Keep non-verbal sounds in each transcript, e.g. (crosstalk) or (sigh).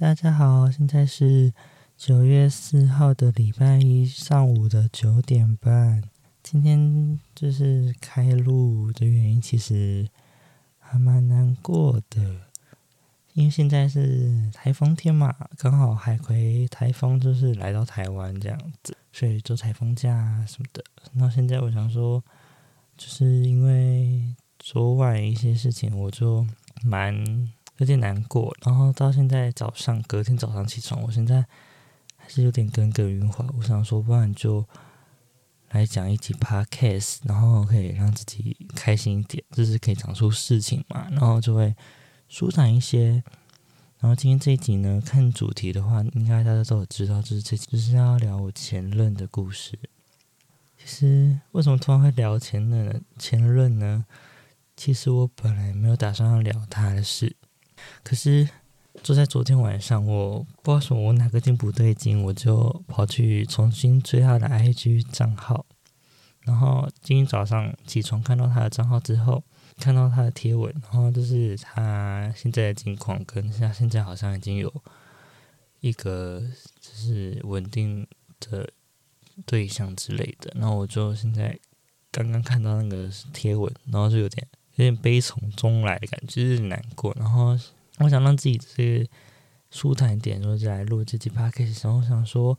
大家好，现在是九月四号的礼拜一上午的九点半。今天就是开录的原因，其实还蛮难过的，因为现在是台风天嘛，刚好海葵台风就是来到台湾这样子，所以做台风假什么的。那现在我想说，就是因为昨晚一些事情，我就蛮。有点难过，然后到现在早上，隔天早上起床，我现在还是有点耿耿于怀。我想说，不然就来讲一集 podcast，然后可以让自己开心一点，就是可以讲出事情嘛，然后就会舒展一些。然后今天这一集呢，看主题的话，应该大家都有知道，就是这就是要聊我前任的故事。其实为什么突然会聊前任前任呢？其实我本来没有打算要聊他的事。可是，就在昨天晚上，我不知道什么，我哪个点不对劲，我就跑去重新追他的 IG 账号。然后今天早上起床看到他的账号之后，看到他的贴文，然后就是他现在的近况，跟他现在好像已经有一个就是稳定的对象之类的。然后我就现在刚刚看到那个贴文，然后就有点。有点悲从中来的感觉，就是难过。然后我想让自己这舒坦一点，然后就来录这期 p o d c a s。然后我想说，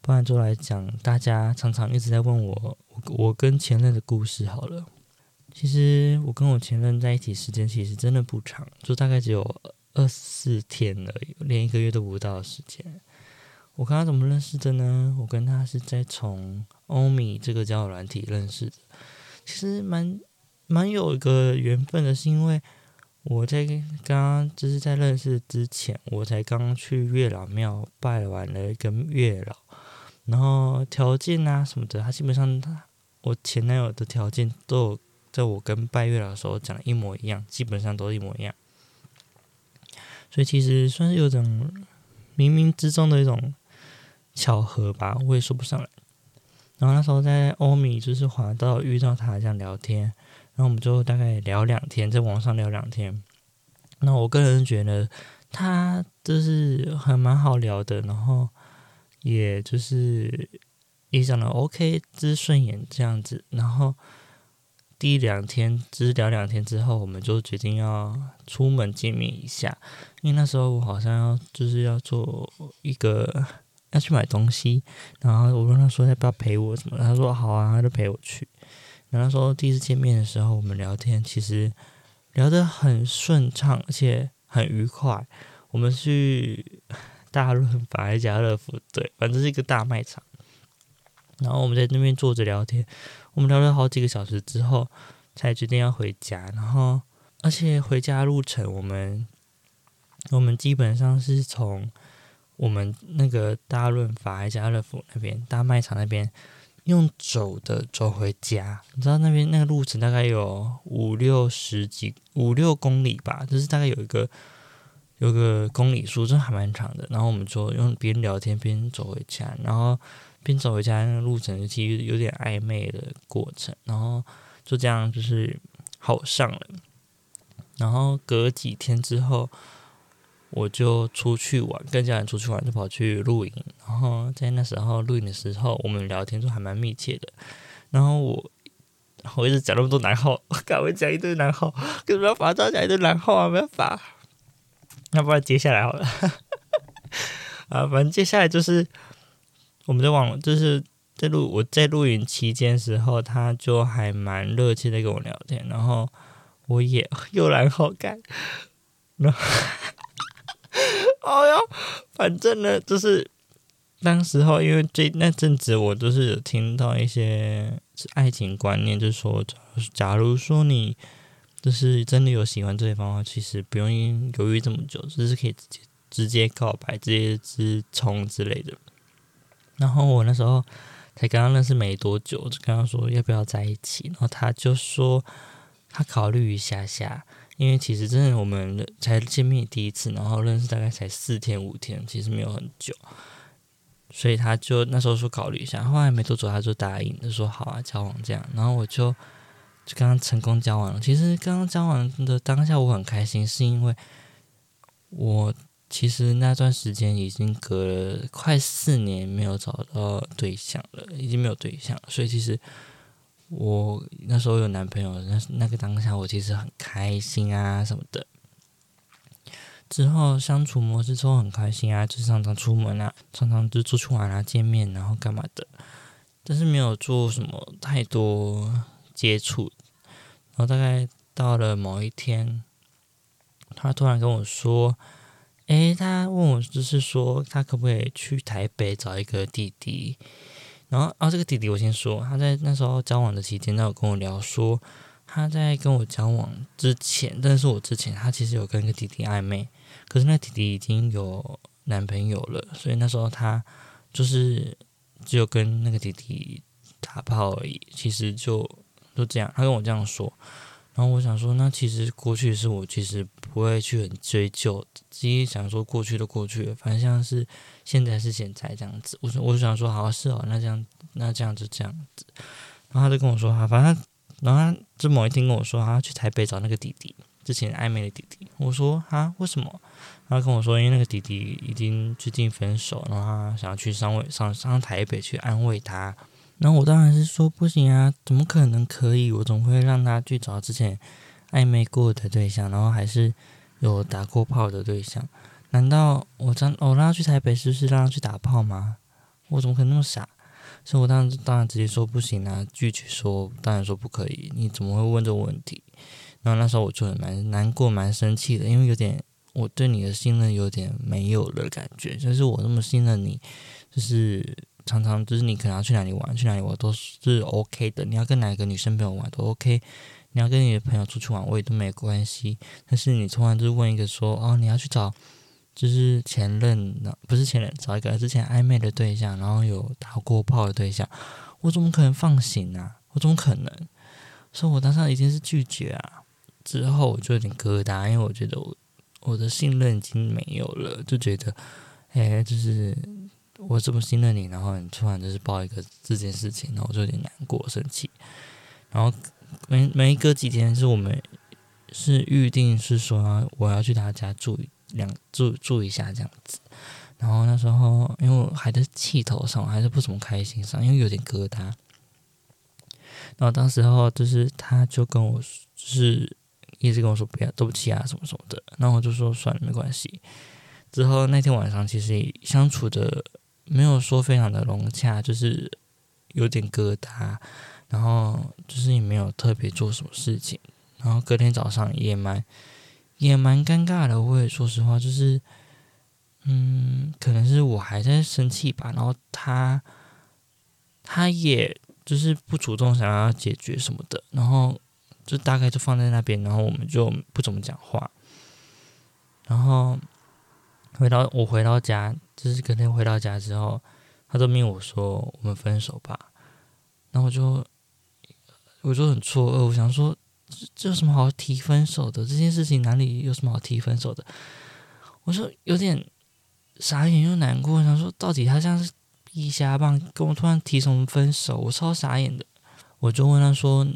不然就来讲大家常常一直在问我，我跟前任的故事好了。其实我跟我前任在一起时间其实真的不长，就大概只有二十四天而已，连一个月都不到的时间。我跟他怎么认识的呢？我跟他是在从欧米这个交友软体认识的，其实蛮。蛮有一个缘分的，是因为我在刚刚就是在认识之前，我才刚去月老庙拜完了一个月老，然后条件啊什么的，他基本上他我前男友的条件都有在我跟拜月老的时候讲的一模一样，基本上都一模一样，所以其实算是有种冥冥之中的一种巧合吧，我也说不上来。然后那时候在欧米就是滑到遇到他这样聊天。然后我们就大概聊两天，在网上聊两天。那我个人觉得他就是还蛮好聊的，然后也就是也讲的 OK，就是顺眼这样子。然后第两天只聊两天之后，我们就决定要出门见面一下，因为那时候我好像要就是要做一个要去买东西，然后我跟他说要不要陪我什么，他说好啊，他就陪我去。然后说第一次见面的时候，我们聊天其实聊得很顺畅，而且很愉快。我们去 (laughs) 大润发还是家乐福，对，反正是一个大卖场。然后我们在那边坐着聊天，我们聊了好几个小时之后，才决定要回家。然后，而且回家路程，我们我们基本上是从我们那个大润发还是家乐福那边大卖场那边。用走的走回家，你知道那边那个路程大概有五六十几五六公里吧，就是大概有一个有个公里数，真还蛮长的。然后我们就用边聊天边走回家，然后边走回家那个路程其实有点暧昧的过程，然后就这样就是好上了。然后隔几天之后。我就出去玩，跟家人出去玩，就跑去露营。然后在那时候露营的时候，我们聊天就还蛮密切的。然后我我一直讲那么多男号，我赶快讲一堆男号，可是没有办法讲一堆男号啊，没办法。要不然接下来好了，(laughs) 啊，反正接下来就是我们在网，就是在录我在露营期间时候，他就还蛮热切的跟我聊天，然后我也 (laughs) 又然后干，然后。哦哟，反正呢，就是当时候，因为这那阵子我都是有听到一些爱情观念，就是说，假如说你就是真的有喜欢对方的话，其实不用犹豫这么久，就是可以直接直接告白，直接直冲之类的。然后我那时候才刚刚认识没多久，就跟他说要不要在一起，然后他就说他考虑一下下。因为其实真的我们才见面第一次，然后认识大概才四天五天，其实没有很久，所以他就那时候说考虑一下，后来没多久他就答应，就说好啊，交往这样，然后我就就刚刚成功交往了。其实刚刚交往的当下我很开心，是因为我其实那段时间已经隔了快四年没有找到对象了，已经没有对象，所以其实我那时候有男朋友，那那个当下我其实很开心啊什么的。之后相处模式之后很开心啊，就是常常出门啊，常常就出去玩啊，见面然后干嘛的，但是没有做什么太多接触。然后大概到了某一天，他突然跟我说：“诶，他问我就是说他可不可以去台北找一个弟弟？”然后啊，这个弟弟我先说，他在那时候交往的期间，他有跟我聊说他在跟我交往之前，但是我之前他其实有跟一个弟弟暧昧。可是那弟弟已经有男朋友了，所以那时候他就是只有跟那个弟弟打炮而已。其实就就这样，他跟我这样说。然后我想说，那其实过去是，我其实不会去很追究。只是想说，过去的过去，反正像是现在是现在这样子。我说我想说，好是哦，那这样那这样就这样子。然后他就跟我说，哈，反正然后他这某一天跟我说，他去台北找那个弟弟。之前暧昧的弟弟，我说啊，为什么？他跟我说，因为那个弟弟已经最近分手，然后他想要去上位上上台北去安慰他。然后我当然是说不行啊，怎么可能可以？我总会让他去找之前暧昧过的对象，然后还是有打过炮的对象。难道我让我让他去台北，是不是让他去打炮吗？我怎么可能那么傻？所以我当然当然直接说不行啊，拒绝说，当然说不可以。你怎么会问这个问题？然后那时候我就很蛮难过、蛮生气的，因为有点我对你的信任有点没有了感觉。就是我那么信任你，就是常常就是你可能要去哪里玩，去哪里玩都是 OK 的。你要跟哪个女生朋友玩都 OK，你要跟你的朋友出去玩我也都没关系。但是你突然就问一个说哦，你要去找就是前任，不是前任，找一个之前暧昧的对象，然后有打过炮的对象，我怎么可能放行啊？我怎么可能？所以我当时已经是拒绝啊。之后我就有点疙瘩，因为我觉得我我的信任已经没有了，就觉得，哎，就是我这么信任你，然后你突然就是报一个这件事情，然后我就有点难过、生气。然后没没隔几天，是我们是预定是说我要去他家住两住住一下这样子。然后那时候因为我还在气头上，还是不怎么开心上，因为有点疙瘩。然后当时候就是他就跟我就是。一直跟我说不要，对不起啊，什么什么的，然后我就说算了，没关系。之后那天晚上其实相处的没有说非常的融洽，就是有点疙瘩，然后就是也没有特别做什么事情。然后隔天早上也蛮也蛮尴尬的，我也说实话，就是嗯，可能是我还在生气吧，然后他他也就是不主动想要解决什么的，然后。就大概就放在那边，然后我们就不怎么讲话。然后回到我回到家，就是隔天回到家之后，他都命我说我们分手吧。然后我就我就很错愕，我想说这有什么好提分手的？这件事情哪里有什么好提分手的？我说有点傻眼又难过，想说到底他像是一瞎棒，跟我突然提什么分手？我超傻眼的。我就问他说。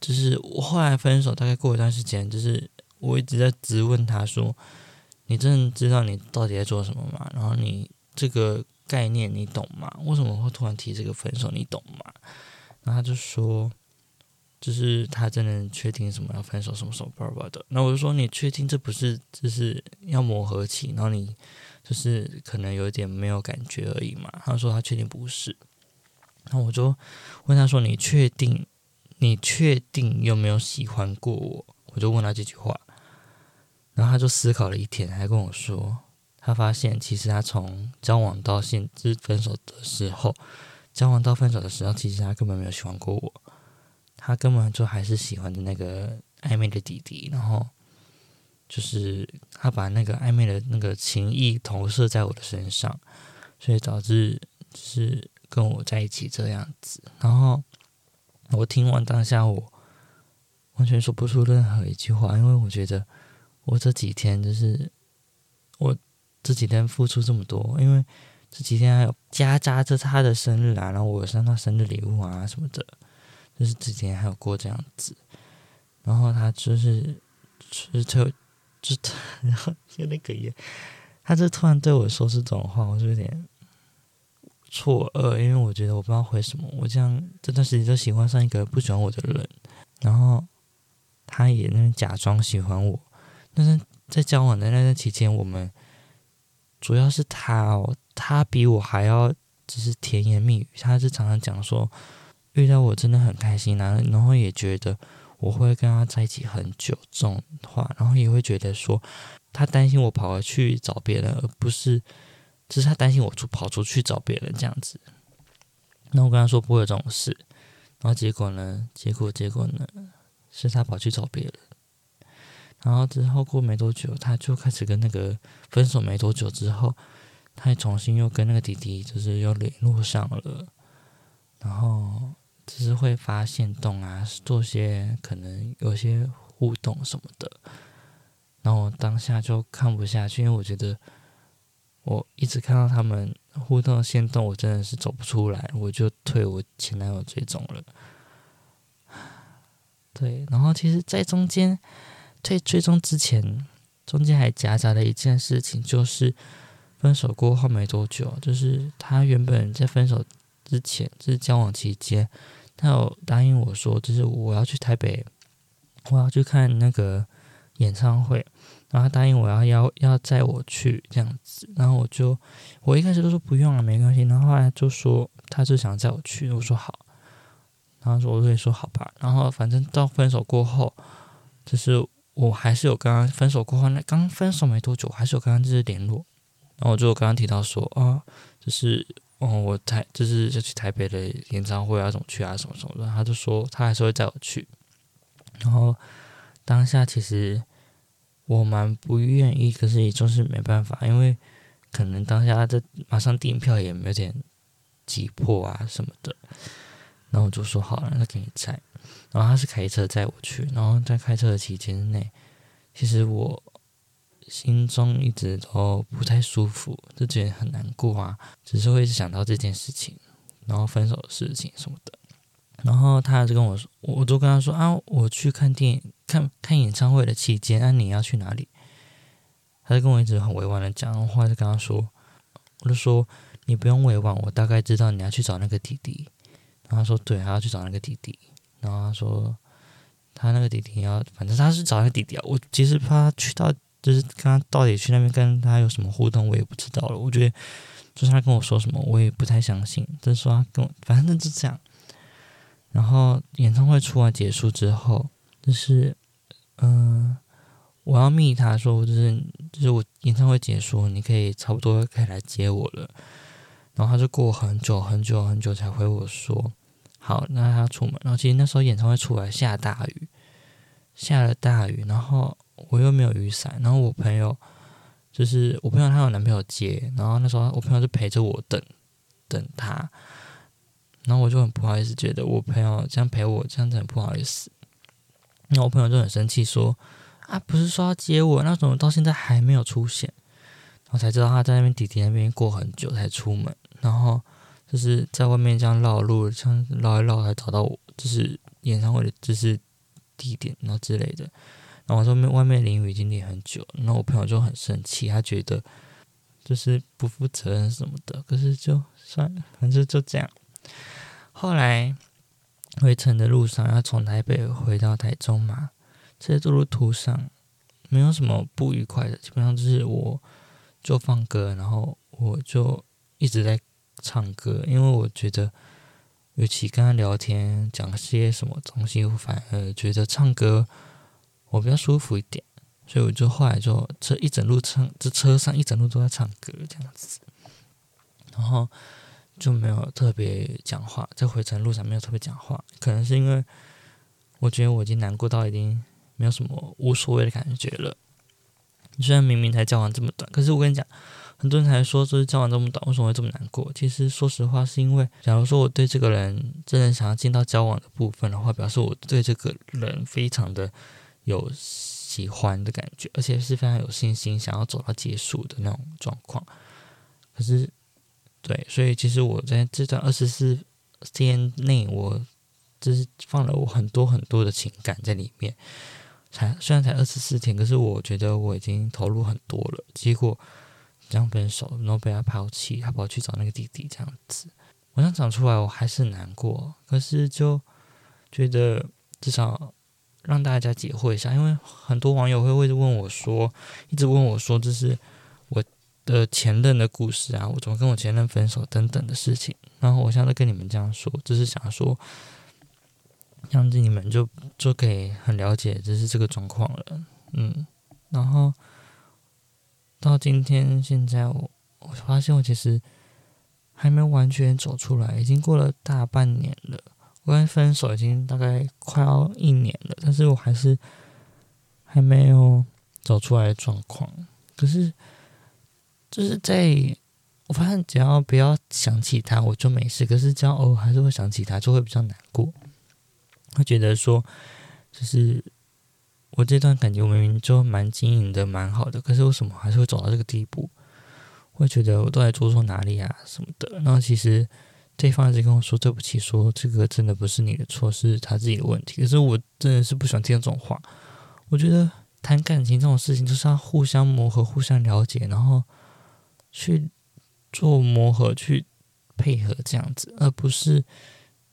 就是我后来分手，大概过一段时间，就是我一直在质问他说：“你真的知道你到底在做什么吗？然后你这个概念你懂吗？为什么会突然提这个分手？你懂吗？”然后他就说：“就是他真的确定什么要分手，什么什么巴拉巴的。”那我就说：“你确定这不是就是要磨合期？然后你就是可能有点没有感觉而已嘛？”他说：“他确定不是。”然后我就问他说：“你确定？”你确定有没有喜欢过我？我就问他这句话，然后他就思考了一天，还跟我说，他发现其实他从交往到现至分手的时候，交往到分手的时候，其实他根本没有喜欢过我，他根本就还是喜欢的那个暧昧的弟弟，然后就是他把那个暧昧的那个情意投射在我的身上，所以导致是跟我在一起这样子，然后。我听完当下，我完全说不出任何一句话，因为我觉得我这几天就是我这几天付出这么多，因为这几天还有夹杂着他的生日啊，然后我有收到生日礼物啊什么的，就是这几天还有过这样子，然后他就是就是特就他，然后有点哽咽，他就突然对我说出这种话，我就有点错愕，因为我觉得我不知道回什么。我这样这段时间就喜欢上一个不喜欢我的人，然后他也那假装喜欢我，但是在交往的那段期间，我们主要是他哦，他比我还要只是甜言蜜语，他是常常讲说遇到我真的很开心啊，然后也觉得。我会跟他在一起很久，这种话，然后也会觉得说，他担心我跑回去找别人，而不是，只是他担心我出跑出去找别人这样子。那我跟他说不会有这种事，然后结果呢？结果结果呢？是他跑去找别人，然后之后过没多久，他就开始跟那个分手没多久之后，他也重新又跟那个弟弟就是又联络上了，然后。只是会发现动啊，做些可能有些互动什么的，然后我当下就看不下去，因为我觉得我一直看到他们互动线动，我真的是走不出来，我就退我前男友追踪了。(sighs) 对，然后其实，在中间在追踪之前，中间还夹杂了一件事情，就是分手过后没多久，就是他原本在分手之前，就是交往期间。他有答应我说，就是我要去台北，我要去看那个演唱会，然后他答应我要要要载我去这样子，然后我就我一开始都说不用了，没关系，然后后来就说他就想载我去，我说好，然后说我就说好吧，然后反正到分手过后，就是我还是有跟他分手过后，那刚分手没多久，还是有跟他就是联络，然后我就刚刚提到说啊，就是。哦，我台就是要去台北的演唱会啊，怎么去啊，什么什么的，他就说他还是会载我去。然后当下其实我蛮不愿意，可是也就是没办法，因为可能当下这马上订票也有点急迫啊什么的。然后我就说好了，那给你载。然后他是开车载我去，然后在开车的期间内，其实我。心中一直都不太舒服，就觉得很难过啊，只是会想到这件事情，然后分手的事情什么的。然后他就跟我说，我就跟他说啊，我去看电影、看看演唱会的期间，啊、你要去哪里？他就跟我一直很委婉的讲，然后后来就跟他说，我就说你不用委婉，我大概知道你要去找那个弟弟。然后他说对，他要去找那个弟弟。然后他说他那个弟弟要，反正他是找那个弟弟啊。我其实怕他去到。就是跟他到底去那边跟他有什么互动，我也不知道了。我觉得，就是他跟我说什么，我也不太相信。就是说他跟我，反正就这样。然后演唱会出完结束之后，就是，嗯、我要密他说，就是就是我演唱会结束，你可以差不多可以来接我了。然后他就过很久很久很久才回我说，好，那他出门。然后其实那时候演唱会出来下大雨，下了大雨，然后。我又没有雨伞，然后我朋友就是我朋友，她有男朋友接，然后那时候我朋友就陪着我等等他，然后我就很不好意思，觉得我朋友这样陪我这样子很不好意思，那我朋友就很生气说：“啊，不是说要接我，那怎么到现在还没有出现？”然后才知道他在那边弟弟那边过很久才出门，然后就是在外面这样绕路，这样绕一绕才找到我，就是演唱会的就是地点，然后之类的。然后外面外面淋雨已经淋很久，然后我朋友就很生气，他觉得就是不负责任什么的。可是就算，反正就这样。后来回程的路上要从台北回到台中嘛，在这路途上没有什么不愉快的，基本上就是我就放歌，然后我就一直在唱歌，因为我觉得，与其跟他聊天讲些什么东西，我反而觉得唱歌。我比较舒服一点，所以我就后来就这一整路唱，这车上一整路都在唱歌这样子，然后就没有特别讲话，在回程路上没有特别讲话，可能是因为我觉得我已经难过到已经没有什么无所谓的感觉了。虽然明明才交往这么短，可是我跟你讲，很多人还说就是交往这么短，为什么会这么难过？其实说实话，是因为假如说我对这个人真的想要进到交往的部分的话，表示我对这个人非常的。有喜欢的感觉，而且是非常有信心，想要走到结束的那种状况。可是，对，所以其实我在这段二十四天内，我就是放了我很多很多的情感在里面。才虽然才二十四天，可是我觉得我已经投入很多了。结果这样分手，然后被他抛弃，他跑去找那个弟弟这样子。我想讲出来，我还是难过，可是就觉得至少让大家解惑一下，因为很多网友会会问我说，一直问我说，这是我的前任的故事啊，我怎么跟我前任分手等等的事情。然后我现在跟你们这样说，就是想说，这样子你们就就可以很了解，就是这个状况了。嗯，然后到今天现在我我发现我其实。还没完全走出来，已经过了大半年了。我跟分手已经大概快要一年了，但是我还是还没有走出来的状况。可是，就是在我发现，只要不要想起他，我就没事。可是，只要偶尔还是会想起他，就会比较难过。会觉得说，就是我这段感情明明就蛮经营的蛮好的，可是为什么还是会走到这个地步？会觉得我都在做错哪里啊什么的，然后其实对方一直跟我说对不起，说这个真的不是你的错，是他自己的问题。可是我真的是不喜欢听这种话。我觉得谈感情这种事情就是要互相磨合、互相了解，然后去做磨合、去配合这样子，而不是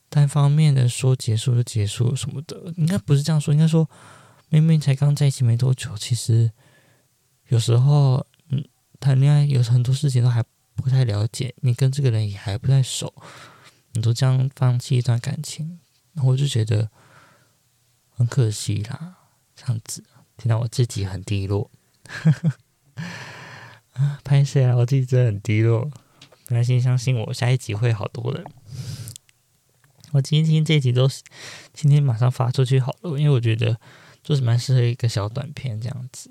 单方面的说结束就结束什么的。应该不是这样说，应该说明明才刚在一起没多久，其实有时候嗯。谈恋爱有很多事情都还不太了解，你跟这个人也还不太熟，你都这样放弃一段感情，我就觉得很可惜啦。这样子，听到我自己很低落，啊，(laughs) 拍摄啊，我自己真的很低落。本来先相信我，下一集会好多的。我今天这一集都是今天马上发出去好了，因为我觉得就是蛮适合一个小短片这样子。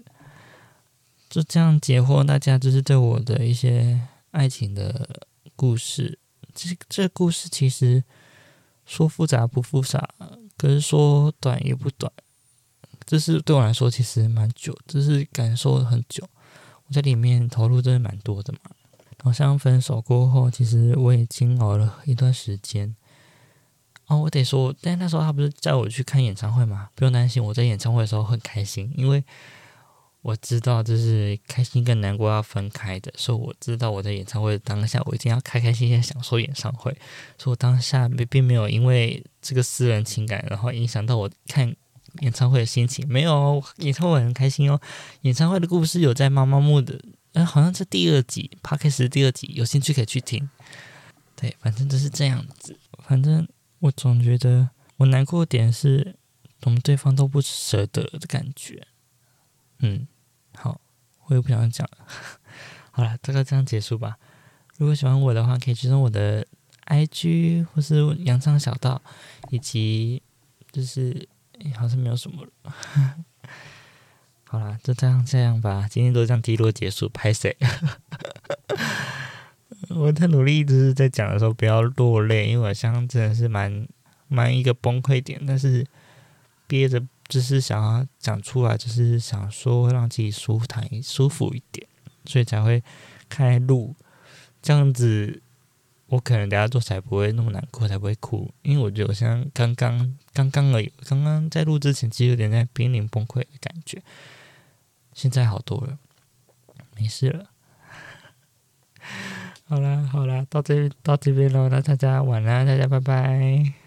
就这样解惑，大家就是对我的一些爱情的故事。这这故事其实说复杂不复杂，可是说短也不短。这是对我来说其实蛮久，就是感受很久。我在里面投入真的蛮多的嘛。好像分手过后，其实我也经熬了一段时间。哦，我得说，但那时候他不是叫我去看演唱会吗？不用担心，我在演唱会的时候很开心，因为。我知道这是开心跟难过要分开的，所以我知道我在演唱会的当下，我一定要开开心心享受演唱会。所以我当下并并没有因为这个私人情感，然后影响到我看演唱会的心情。没有，演唱会很开心哦。演唱会的故事有在妈妈木的，嗯，好像是第二集，Podcast 第二集，有兴趣可以去听。对，反正就是这样子。反正我总觉得我难过点是，我们对方都不舍得的感觉。嗯。好，我也不想讲。(laughs) 好了，大概这样结束吧。如果喜欢我的话，可以追踪我的 IG 或是羊肠小道，以及就是好像没有什么了。(laughs) 好了，就这样这样吧。今天都这样低落结束，拍谁？(laughs) 我太努力，一直是在讲的时候不要落泪，因为我想真的是蛮蛮一个崩溃点，但是憋着。就是想要讲出来，就是想说让自己舒坦、舒服一点，所以才会开录这样子。我可能等下做才不会那么难过，才不会哭。因为我觉得我像刚刚、刚刚而已，刚刚在录之前其实有点在濒临崩溃的感觉，现在好多了，没事了。好啦，好啦，到这到这边喽，那大家晚安，大家拜拜。